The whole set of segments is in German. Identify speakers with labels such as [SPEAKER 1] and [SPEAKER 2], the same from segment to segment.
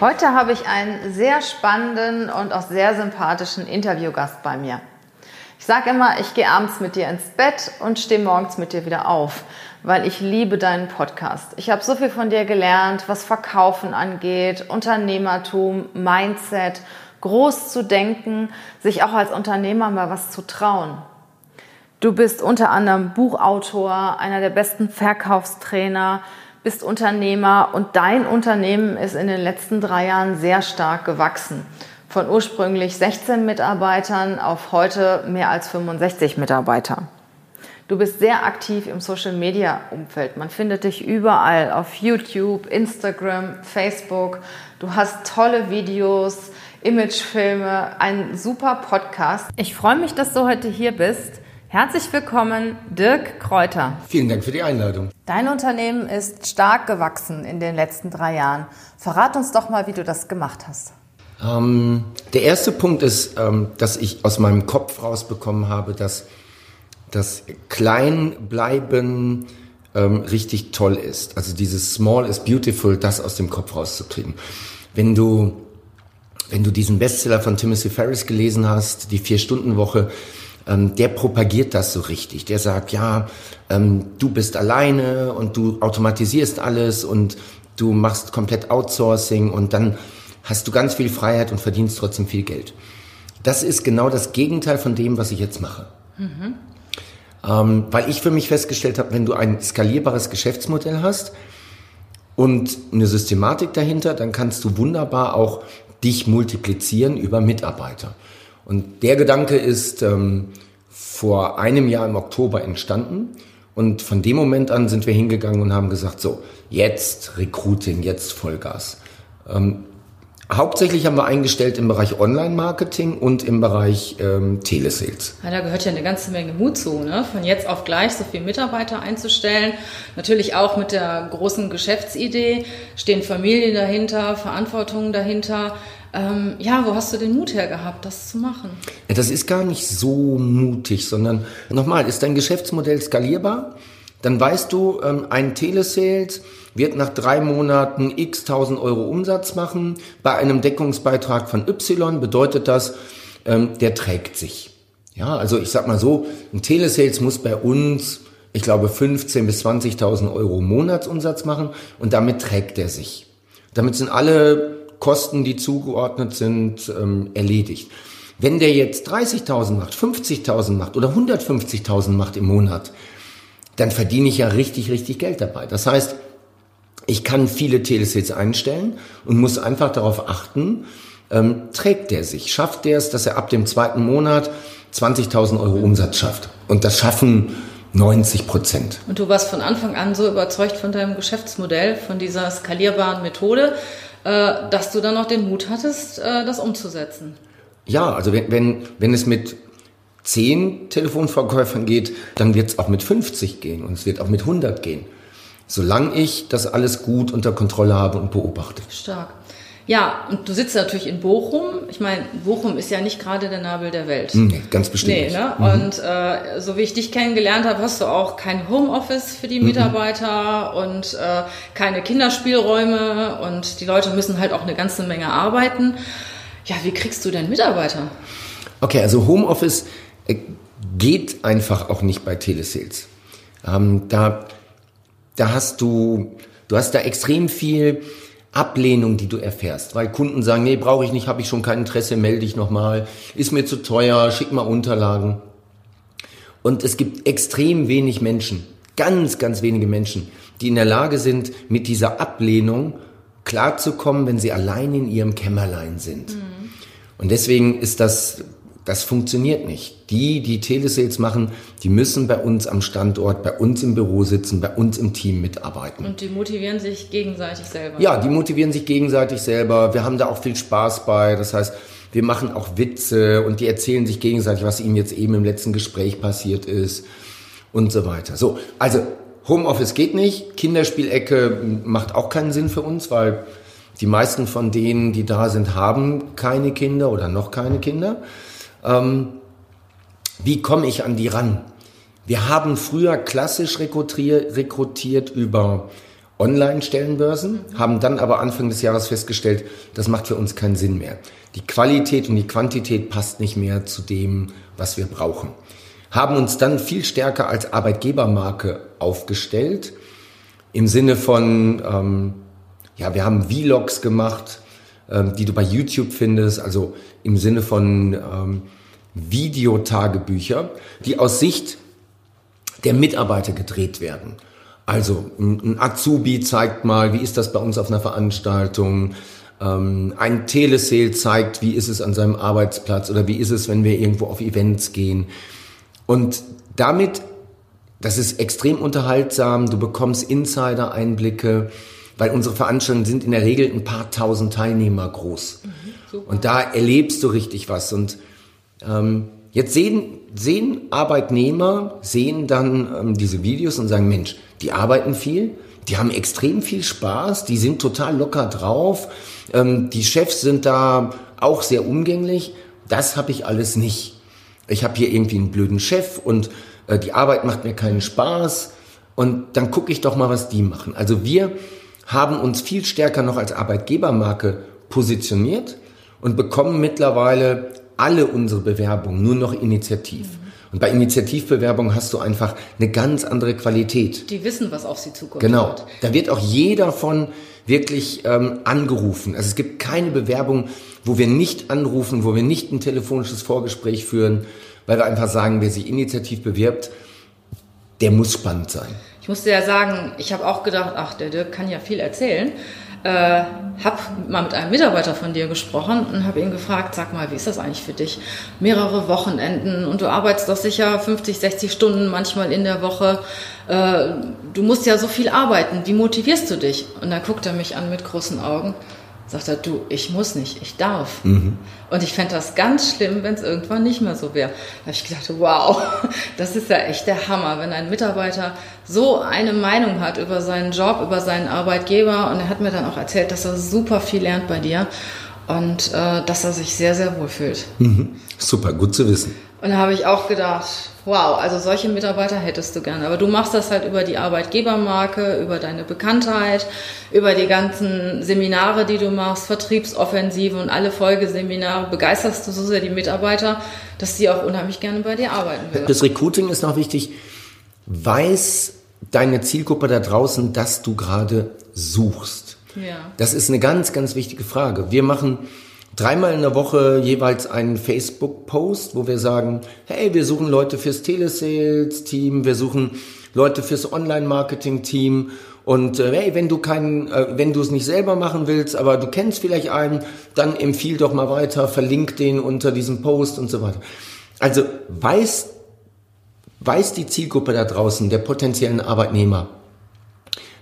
[SPEAKER 1] Heute habe ich einen sehr spannenden und auch sehr sympathischen Interviewgast bei mir. Ich sage immer, ich gehe abends mit dir ins Bett und stehe morgens mit dir wieder auf, weil ich liebe deinen Podcast. Ich habe so viel von dir gelernt, was Verkaufen angeht, Unternehmertum, Mindset, groß zu denken, sich auch als Unternehmer mal was zu trauen. Du bist unter anderem Buchautor, einer der besten Verkaufstrainer, bist Unternehmer und dein Unternehmen ist in den letzten drei Jahren sehr stark gewachsen. Von ursprünglich 16 Mitarbeitern auf heute mehr als 65 Mitarbeiter. Du bist sehr aktiv im Social Media Umfeld. Man findet dich überall auf YouTube, Instagram, Facebook. Du hast tolle Videos, Imagefilme, einen super Podcast. Ich freue mich, dass du heute hier bist. Herzlich willkommen, Dirk Kräuter.
[SPEAKER 2] Vielen Dank für die Einladung.
[SPEAKER 1] Dein Unternehmen ist stark gewachsen in den letzten drei Jahren. Verrat uns doch mal, wie du das gemacht hast.
[SPEAKER 2] Ähm, der erste Punkt ist, ähm, dass ich aus meinem Kopf rausbekommen habe, dass das Kleinbleiben ähm, richtig toll ist. Also dieses Small is beautiful, das aus dem Kopf rauszukriegen. Wenn du, wenn du diesen Bestseller von Timothy Ferris gelesen hast, die Vier-Stunden-Woche, ähm, der propagiert das so richtig. Der sagt, ja, ähm, du bist alleine und du automatisierst alles und du machst komplett Outsourcing und dann hast du ganz viel Freiheit und verdienst trotzdem viel Geld. Das ist genau das Gegenteil von dem, was ich jetzt mache. Mhm. Ähm, weil ich für mich festgestellt habe, wenn du ein skalierbares Geschäftsmodell hast und eine Systematik dahinter, dann kannst du wunderbar auch dich multiplizieren über Mitarbeiter. Und der Gedanke ist ähm, vor einem Jahr im Oktober entstanden. Und von dem Moment an sind wir hingegangen und haben gesagt, so, jetzt Recruiting, jetzt Vollgas. Ähm, Hauptsächlich haben wir eingestellt im Bereich Online-Marketing und im Bereich ähm, Telesales.
[SPEAKER 1] Ja, da gehört ja eine ganze Menge Mut zu, ne? von jetzt auf gleich so viele Mitarbeiter einzustellen. Natürlich auch mit der großen Geschäftsidee, stehen Familien dahinter, Verantwortung dahinter. Ähm, ja, wo hast du den Mut her gehabt, das zu machen?
[SPEAKER 2] Ja, das ist gar nicht so mutig, sondern nochmal, ist dein Geschäftsmodell skalierbar? Dann weißt du, ähm, ein Telesales wird nach drei Monaten x 1000 Euro Umsatz machen. Bei einem Deckungsbeitrag von Y bedeutet das, ähm, der trägt sich. Ja, also ich sag mal so, ein Telesales muss bei uns, ich glaube, 15.000 bis 20.000 Euro Monatsumsatz machen und damit trägt er sich. Damit sind alle Kosten, die zugeordnet sind, ähm, erledigt. Wenn der jetzt 30.000 macht, 50.000 macht oder 150.000 macht im Monat, dann verdiene ich ja richtig, richtig Geld dabei. Das heißt, ich kann viele Telesales einstellen und muss einfach darauf achten, ähm, trägt der sich, schafft der es, dass er ab dem zweiten Monat 20.000 Euro Umsatz schafft. Und das schaffen 90 Prozent.
[SPEAKER 1] Und du warst von Anfang an so überzeugt von deinem Geschäftsmodell, von dieser skalierbaren Methode, äh, dass du dann noch den Mut hattest, äh, das umzusetzen.
[SPEAKER 2] Ja, also wenn, wenn, wenn es mit zehn Telefonverkäufern geht, dann wird es auch mit 50 gehen und es wird auch mit 100 gehen solange ich das alles gut unter Kontrolle habe und beobachte.
[SPEAKER 1] Stark. Ja, und du sitzt natürlich in Bochum. Ich meine, Bochum ist ja nicht gerade der Nabel der Welt.
[SPEAKER 2] Nee, ganz bestimmt. Nee,
[SPEAKER 1] ne? Mhm. Und äh, so wie ich dich kennengelernt habe, hast du auch kein Homeoffice für die mhm. Mitarbeiter mhm. und äh, keine Kinderspielräume und die Leute müssen halt auch eine ganze Menge arbeiten. Ja, wie kriegst du denn Mitarbeiter?
[SPEAKER 2] Okay, also Homeoffice geht einfach auch nicht bei Telesales. Ähm, da da hast du, du hast da extrem viel Ablehnung, die du erfährst, weil Kunden sagen, nee, brauche ich nicht, habe ich schon kein Interesse, melde dich nochmal, ist mir zu teuer, schick mal Unterlagen. Und es gibt extrem wenig Menschen, ganz, ganz wenige Menschen, die in der Lage sind, mit dieser Ablehnung klarzukommen, wenn sie allein in ihrem Kämmerlein sind. Mhm. Und deswegen ist das das funktioniert nicht. Die, die Telesales machen, die müssen bei uns am Standort, bei uns im Büro sitzen, bei uns im Team mitarbeiten.
[SPEAKER 1] Und die motivieren sich gegenseitig selber.
[SPEAKER 2] Ja, die motivieren sich gegenseitig selber. Wir haben da auch viel Spaß bei. Das heißt, wir machen auch Witze und die erzählen sich gegenseitig, was ihnen jetzt eben im letzten Gespräch passiert ist und so weiter. So, also Homeoffice geht nicht. Kinderspielecke macht auch keinen Sinn für uns, weil die meisten von denen, die da sind, haben keine Kinder oder noch keine Kinder. Ähm, wie komme ich an die ran? Wir haben früher klassisch rekrutiert, rekrutiert über Online-Stellenbörsen, haben dann aber Anfang des Jahres festgestellt, das macht für uns keinen Sinn mehr. Die Qualität und die Quantität passt nicht mehr zu dem, was wir brauchen. Haben uns dann viel stärker als Arbeitgebermarke aufgestellt, im Sinne von, ähm, ja, wir haben Vlogs gemacht, ähm, die du bei YouTube findest, also im Sinne von ähm, Videotagebücher, die aus Sicht der Mitarbeiter gedreht werden. Also ein Azubi zeigt mal, wie ist das bei uns auf einer Veranstaltung. Ähm, ein Telesale zeigt, wie ist es an seinem Arbeitsplatz oder wie ist es, wenn wir irgendwo auf Events gehen. Und damit, das ist extrem unterhaltsam, du bekommst Insider-Einblicke, weil unsere Veranstaltungen sind in der Regel ein paar tausend Teilnehmer groß. Mhm, und da erlebst du richtig was. Und ähm, jetzt sehen, sehen Arbeitnehmer, sehen dann ähm, diese Videos und sagen, Mensch, die arbeiten viel, die haben extrem viel Spaß, die sind total locker drauf, ähm, die Chefs sind da auch sehr umgänglich. Das habe ich alles nicht. Ich habe hier irgendwie einen blöden Chef und äh, die Arbeit macht mir keinen Spaß. Und dann gucke ich doch mal, was die machen. Also wir haben uns viel stärker noch als Arbeitgebermarke positioniert und bekommen mittlerweile alle unsere Bewerbungen nur noch initiativ. Und bei Initiativbewerbungen hast du einfach eine ganz andere Qualität.
[SPEAKER 1] Die wissen, was auf sie zukommt.
[SPEAKER 2] Genau. Da wird auch jeder von wirklich ähm, angerufen. Also es gibt keine Bewerbung, wo wir nicht anrufen, wo wir nicht ein telefonisches Vorgespräch führen, weil wir einfach sagen, wer sich initiativ bewirbt, der muss spannend sein.
[SPEAKER 1] Ich musste ja sagen, ich habe auch gedacht, ach, der Dirk kann ja viel erzählen. Äh, habe mal mit einem Mitarbeiter von dir gesprochen und habe ihn gefragt, sag mal, wie ist das eigentlich für dich? Mehrere Wochenenden und du arbeitest doch sicher 50, 60 Stunden manchmal in der Woche. Äh, du musst ja so viel arbeiten. Wie motivierst du dich? Und dann guckt er mich an mit großen Augen sagt er, du, ich muss nicht, ich darf. Mhm. Und ich fände das ganz schlimm, wenn es irgendwann nicht mehr so wäre. Da habe ich gedacht, wow, das ist ja echt der Hammer, wenn ein Mitarbeiter so eine Meinung hat über seinen Job, über seinen Arbeitgeber. Und er hat mir dann auch erzählt, dass er super viel lernt bei dir und äh, dass er sich sehr, sehr wohl fühlt.
[SPEAKER 2] Mhm. Super, gut zu wissen.
[SPEAKER 1] Und da habe ich auch gedacht, wow, also solche Mitarbeiter hättest du gerne. Aber du machst das halt über die Arbeitgebermarke, über deine Bekanntheit, über die ganzen Seminare, die du machst, Vertriebsoffensive und alle Folgeseminare. Begeisterst du so sehr die Mitarbeiter, dass sie auch unheimlich gerne bei dir arbeiten würden.
[SPEAKER 2] Das Recruiting ist noch wichtig. Weiß deine Zielgruppe da draußen, dass du gerade suchst? Ja. Das ist eine ganz, ganz wichtige Frage. Wir machen dreimal in der Woche jeweils einen Facebook-Post, wo wir sagen, hey, wir suchen Leute fürs Telesales-Team, wir suchen Leute fürs Online-Marketing-Team und äh, hey, wenn du keinen, äh, wenn du es nicht selber machen willst, aber du kennst vielleicht einen, dann empfiehl doch mal weiter, verlink den unter diesem Post und so weiter. Also weiß, weiß die Zielgruppe da draußen, der potenziellen Arbeitnehmer,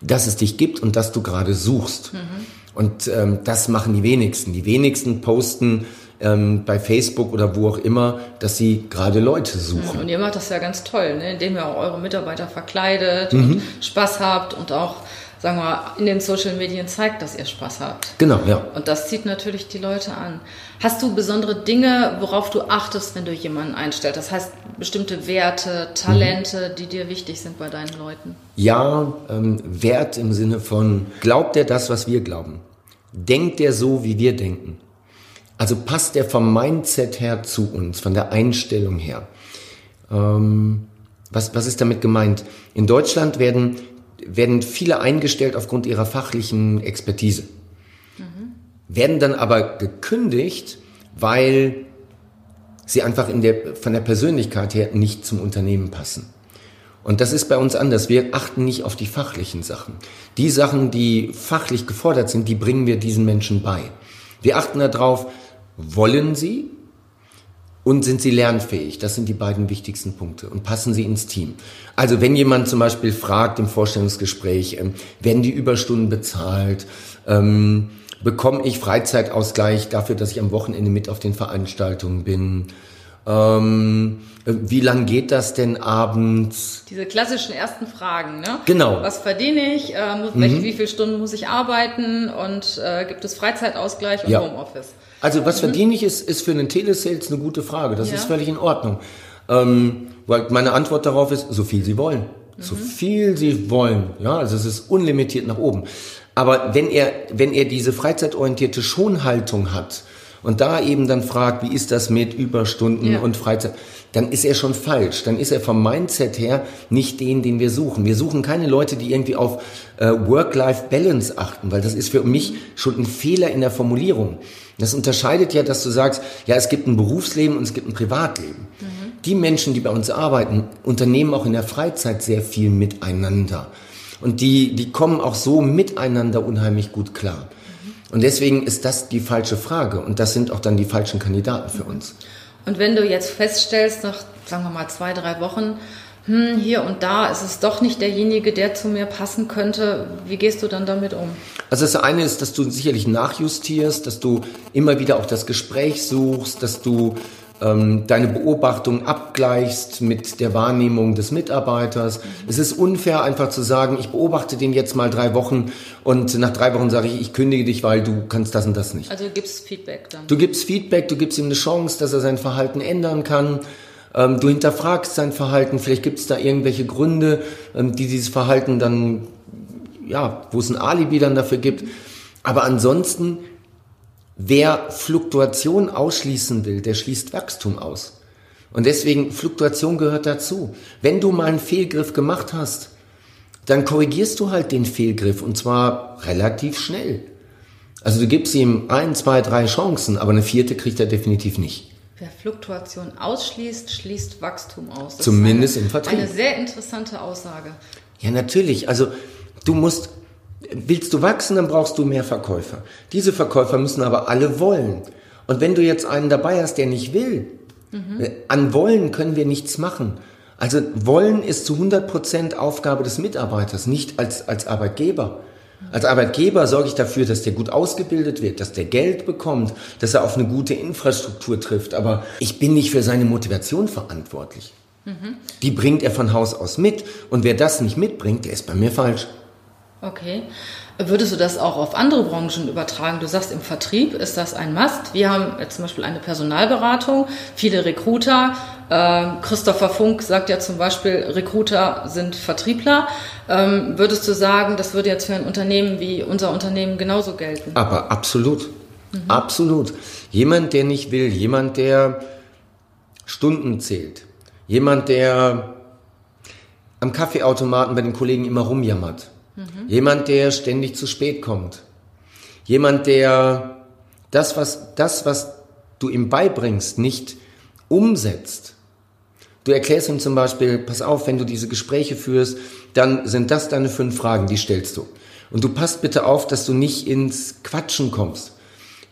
[SPEAKER 2] dass es dich gibt und dass du gerade suchst. Mhm. Und ähm, das machen die wenigsten. Die wenigsten posten ähm, bei Facebook oder wo auch immer, dass sie gerade Leute suchen.
[SPEAKER 1] Und ihr macht das ja ganz toll, ne? indem ihr auch eure Mitarbeiter verkleidet mhm. und Spaß habt und auch sagen wir, in den Social Medien zeigt, dass ihr Spaß habt.
[SPEAKER 2] Genau, ja.
[SPEAKER 1] Und das zieht natürlich die Leute an. Hast du besondere Dinge, worauf du achtest, wenn du jemanden einstellst? Das heißt, bestimmte Werte, Talente, mhm. die dir wichtig sind bei deinen Leuten?
[SPEAKER 2] Ja, ähm, Wert im Sinne von, glaubt er das, was wir glauben? Denkt er so, wie wir denken? Also passt er vom Mindset her zu uns, von der Einstellung her? Ähm, was, was ist damit gemeint? In Deutschland werden werden viele eingestellt aufgrund ihrer fachlichen Expertise. Mhm. Werden dann aber gekündigt, weil sie einfach in der, von der Persönlichkeit her nicht zum Unternehmen passen. Und das ist bei uns anders. Wir achten nicht auf die fachlichen Sachen. Die Sachen, die fachlich gefordert sind, die bringen wir diesen Menschen bei. Wir achten darauf, wollen sie? Und sind sie lernfähig? Das sind die beiden wichtigsten Punkte. Und passen sie ins Team? Also wenn jemand zum Beispiel fragt im Vorstellungsgespräch, ähm, werden die Überstunden bezahlt? Ähm, bekomme ich Freizeitausgleich dafür, dass ich am Wochenende mit auf den Veranstaltungen bin? Ähm, wie lang geht das denn abends?
[SPEAKER 1] Diese klassischen ersten Fragen, ne?
[SPEAKER 2] Genau.
[SPEAKER 1] Was verdiene ich? Äh, muss, mhm. Wie viele Stunden muss ich arbeiten? Und äh, gibt es Freizeitausgleich und ja. Homeoffice?
[SPEAKER 2] Also was mhm. verdiene ich, ist, ist für einen Telesales eine gute Frage. Das ja. ist völlig in Ordnung. Ähm, weil meine Antwort darauf ist, so viel Sie wollen. Mhm. So viel Sie wollen. Ja, also es ist unlimitiert nach oben. Aber wenn er, wenn er diese freizeitorientierte Schonhaltung hat, und da eben dann fragt, wie ist das mit Überstunden ja. und Freizeit, dann ist er schon falsch. Dann ist er vom Mindset her nicht den, den wir suchen. Wir suchen keine Leute, die irgendwie auf äh, Work-Life-Balance achten, weil das ist für mich schon ein Fehler in der Formulierung. Das unterscheidet ja, dass du sagst, ja, es gibt ein Berufsleben und es gibt ein Privatleben. Mhm. Die Menschen, die bei uns arbeiten, unternehmen auch in der Freizeit sehr viel miteinander. Und die, die kommen auch so miteinander unheimlich gut klar. Und deswegen ist das die falsche Frage und das sind auch dann die falschen Kandidaten für uns.
[SPEAKER 1] Und wenn du jetzt feststellst, nach, sagen wir mal, zwei, drei Wochen, hm, hier und da ist es doch nicht derjenige, der zu mir passen könnte, wie gehst du dann damit um?
[SPEAKER 2] Also das eine ist, dass du sicherlich nachjustierst, dass du immer wieder auch das Gespräch suchst, dass du ähm, deine Beobachtung abgleichst mit der Wahrnehmung des Mitarbeiters. Mhm. Es ist unfair, einfach zu sagen, ich beobachte den jetzt mal drei Wochen und nach drei Wochen sage ich, ich kündige dich, weil du kannst das und das nicht.
[SPEAKER 1] Also du gibst Feedback dann.
[SPEAKER 2] Du gibst Feedback, du gibst ihm eine Chance, dass er sein Verhalten ändern kann. Ähm, du hinterfragst sein Verhalten, vielleicht gibt es da irgendwelche Gründe, ähm, die dieses Verhalten dann, ja, wo es ein Alibi dann dafür gibt. Aber ansonsten Wer Fluktuation ausschließen will, der schließt Wachstum aus. Und deswegen, Fluktuation gehört dazu. Wenn du mal einen Fehlgriff gemacht hast, dann korrigierst du halt den Fehlgriff und zwar relativ schnell. Also du gibst ihm ein, zwei, drei Chancen, aber eine vierte kriegt er definitiv nicht.
[SPEAKER 1] Wer Fluktuation ausschließt, schließt Wachstum aus.
[SPEAKER 2] Das Zumindest eine, im Vertrieb.
[SPEAKER 1] Eine sehr interessante Aussage.
[SPEAKER 2] Ja, natürlich. Also du musst Willst du wachsen, dann brauchst du mehr Verkäufer. Diese Verkäufer müssen aber alle wollen. Und wenn du jetzt einen dabei hast, der nicht will, mhm. an Wollen können wir nichts machen. Also Wollen ist zu 100 Prozent Aufgabe des Mitarbeiters, nicht als, als Arbeitgeber. Als Arbeitgeber sorge ich dafür, dass der gut ausgebildet wird, dass der Geld bekommt, dass er auf eine gute Infrastruktur trifft. Aber ich bin nicht für seine Motivation verantwortlich. Mhm. Die bringt er von Haus aus mit. Und wer das nicht mitbringt, der ist bei mir falsch.
[SPEAKER 1] Okay. Würdest du das auch auf andere Branchen übertragen? Du sagst, im Vertrieb ist das ein Must. Wir haben jetzt zum Beispiel eine Personalberatung, viele Recruiter. Äh, Christopher Funk sagt ja zum Beispiel, Recruiter sind Vertriebler. Ähm, würdest du sagen, das würde jetzt für ein Unternehmen wie unser Unternehmen genauso gelten?
[SPEAKER 2] Aber absolut. Mhm. Absolut. Jemand, der nicht will, jemand, der Stunden zählt, jemand, der am Kaffeeautomaten bei den Kollegen immer rumjammert Jemand, der ständig zu spät kommt. Jemand, der das, was, das, was du ihm beibringst, nicht umsetzt. Du erklärst ihm zum Beispiel, pass auf, wenn du diese Gespräche führst, dann sind das deine fünf Fragen, die stellst du. Und du passt bitte auf, dass du nicht ins Quatschen kommst.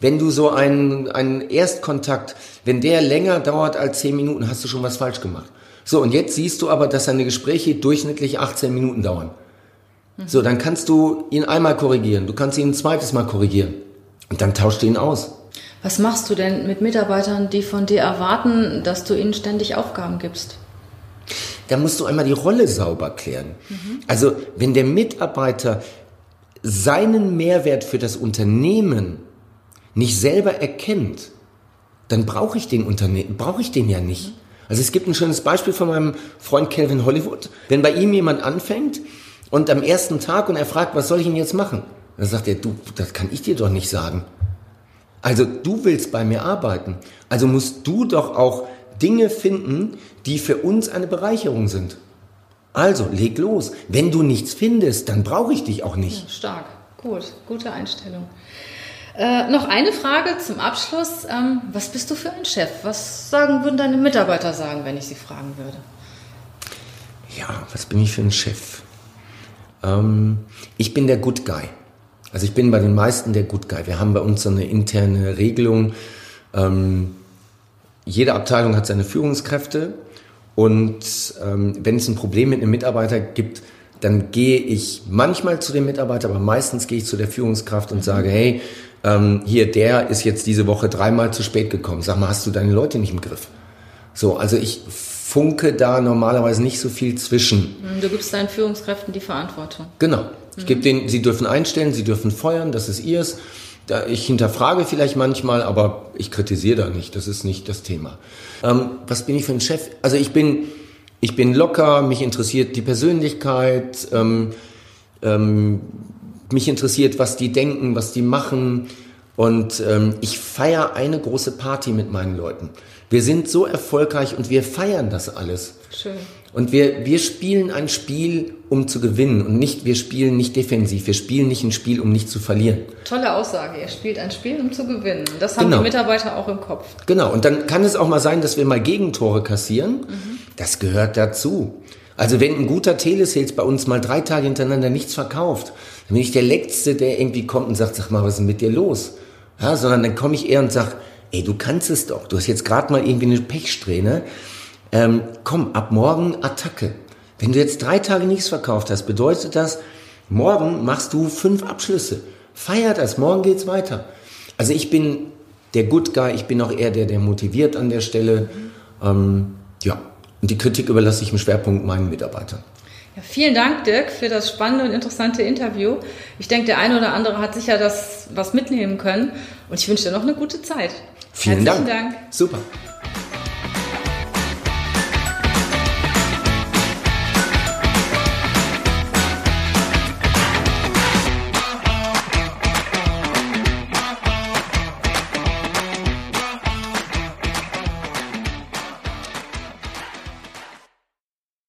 [SPEAKER 2] Wenn du so einen, einen Erstkontakt, wenn der länger dauert als zehn Minuten, hast du schon was falsch gemacht. So, und jetzt siehst du aber, dass deine Gespräche durchschnittlich 18 Minuten dauern. So, dann kannst du ihn einmal korrigieren, du kannst ihn ein zweites Mal korrigieren und dann tauscht du ihn aus.
[SPEAKER 1] Was machst du denn mit Mitarbeitern, die von dir erwarten, dass du ihnen ständig Aufgaben gibst?
[SPEAKER 2] Da musst du einmal die Rolle sauber klären. Mhm. Also, wenn der Mitarbeiter seinen Mehrwert für das Unternehmen nicht selber erkennt, dann brauche ich den Unternehmen, brauche ich den ja nicht. Mhm. Also es gibt ein schönes Beispiel von meinem Freund Calvin Hollywood. Wenn bei ihm jemand anfängt, und am ersten Tag und er fragt, was soll ich denn jetzt machen? Dann sagt er, du, das kann ich dir doch nicht sagen. Also du willst bei mir arbeiten. Also musst du doch auch Dinge finden, die für uns eine Bereicherung sind. Also leg los. Wenn du nichts findest, dann brauche ich dich auch nicht.
[SPEAKER 1] stark, gut, gute Einstellung. Äh, noch eine Frage zum Abschluss. Ähm, was bist du für ein Chef? Was sagen, würden deine Mitarbeiter sagen, wenn ich sie fragen würde?
[SPEAKER 2] Ja, was bin ich für ein Chef? Ähm, ich bin der Good Guy. Also ich bin bei den meisten der Good Guy. Wir haben bei uns so eine interne Regelung. Ähm, jede Abteilung hat seine Führungskräfte und ähm, wenn es ein Problem mit einem Mitarbeiter gibt, dann gehe ich manchmal zu dem Mitarbeiter, aber meistens gehe ich zu der Führungskraft und sage, hey, ähm, hier, der ist jetzt diese Woche dreimal zu spät gekommen. Sag mal, hast du deine Leute nicht im Griff? So, also ich funke da normalerweise nicht so viel zwischen.
[SPEAKER 1] Hm, du gibst deinen Führungskräften die Verantwortung.
[SPEAKER 2] Genau. Ich gebe denen, sie dürfen einstellen, sie dürfen feuern, das ist ihrs. Ich hinterfrage vielleicht manchmal, aber ich kritisiere da nicht. Das ist nicht das Thema. Ähm, was bin ich für ein Chef? Also ich bin, ich bin locker, mich interessiert die Persönlichkeit, ähm, ähm, mich interessiert, was die denken, was die machen. Und ähm, ich feiere eine große Party mit meinen Leuten. Wir sind so erfolgreich und wir feiern das alles.
[SPEAKER 1] Schön.
[SPEAKER 2] Und wir, wir spielen ein Spiel, um zu gewinnen und nicht, wir spielen nicht defensiv. Wir spielen nicht ein Spiel, um nicht zu verlieren.
[SPEAKER 1] Tolle Aussage. Ihr spielt ein Spiel, um zu gewinnen. Das haben genau. die Mitarbeiter auch im Kopf.
[SPEAKER 2] Genau. Und dann kann es auch mal sein, dass wir mal Gegentore kassieren. Mhm. Das gehört dazu. Also wenn ein guter Telesales bei uns mal drei Tage hintereinander nichts verkauft, dann bin ich der Letzte, der irgendwie kommt und sagt, sag mal, was ist denn mit dir los? Ja, sondern dann komme ich eher und sag, ey, du kannst es doch. Du hast jetzt gerade mal irgendwie eine Pechsträhne ähm, komm, ab morgen Attacke. Wenn du jetzt drei Tage nichts verkauft hast, bedeutet das, morgen machst du fünf Abschlüsse. Feier das, morgen geht's weiter. Also ich bin der Good Guy, ich bin auch eher der, der motiviert an der Stelle. Ähm, ja, und die Kritik überlasse ich im Schwerpunkt meinen Mitarbeitern.
[SPEAKER 1] Ja, vielen Dank, Dirk, für das spannende und interessante Interview. Ich denke, der eine oder andere hat sicher das was mitnehmen können und ich wünsche dir noch eine gute Zeit.
[SPEAKER 2] Vielen Dank. Dank. Super.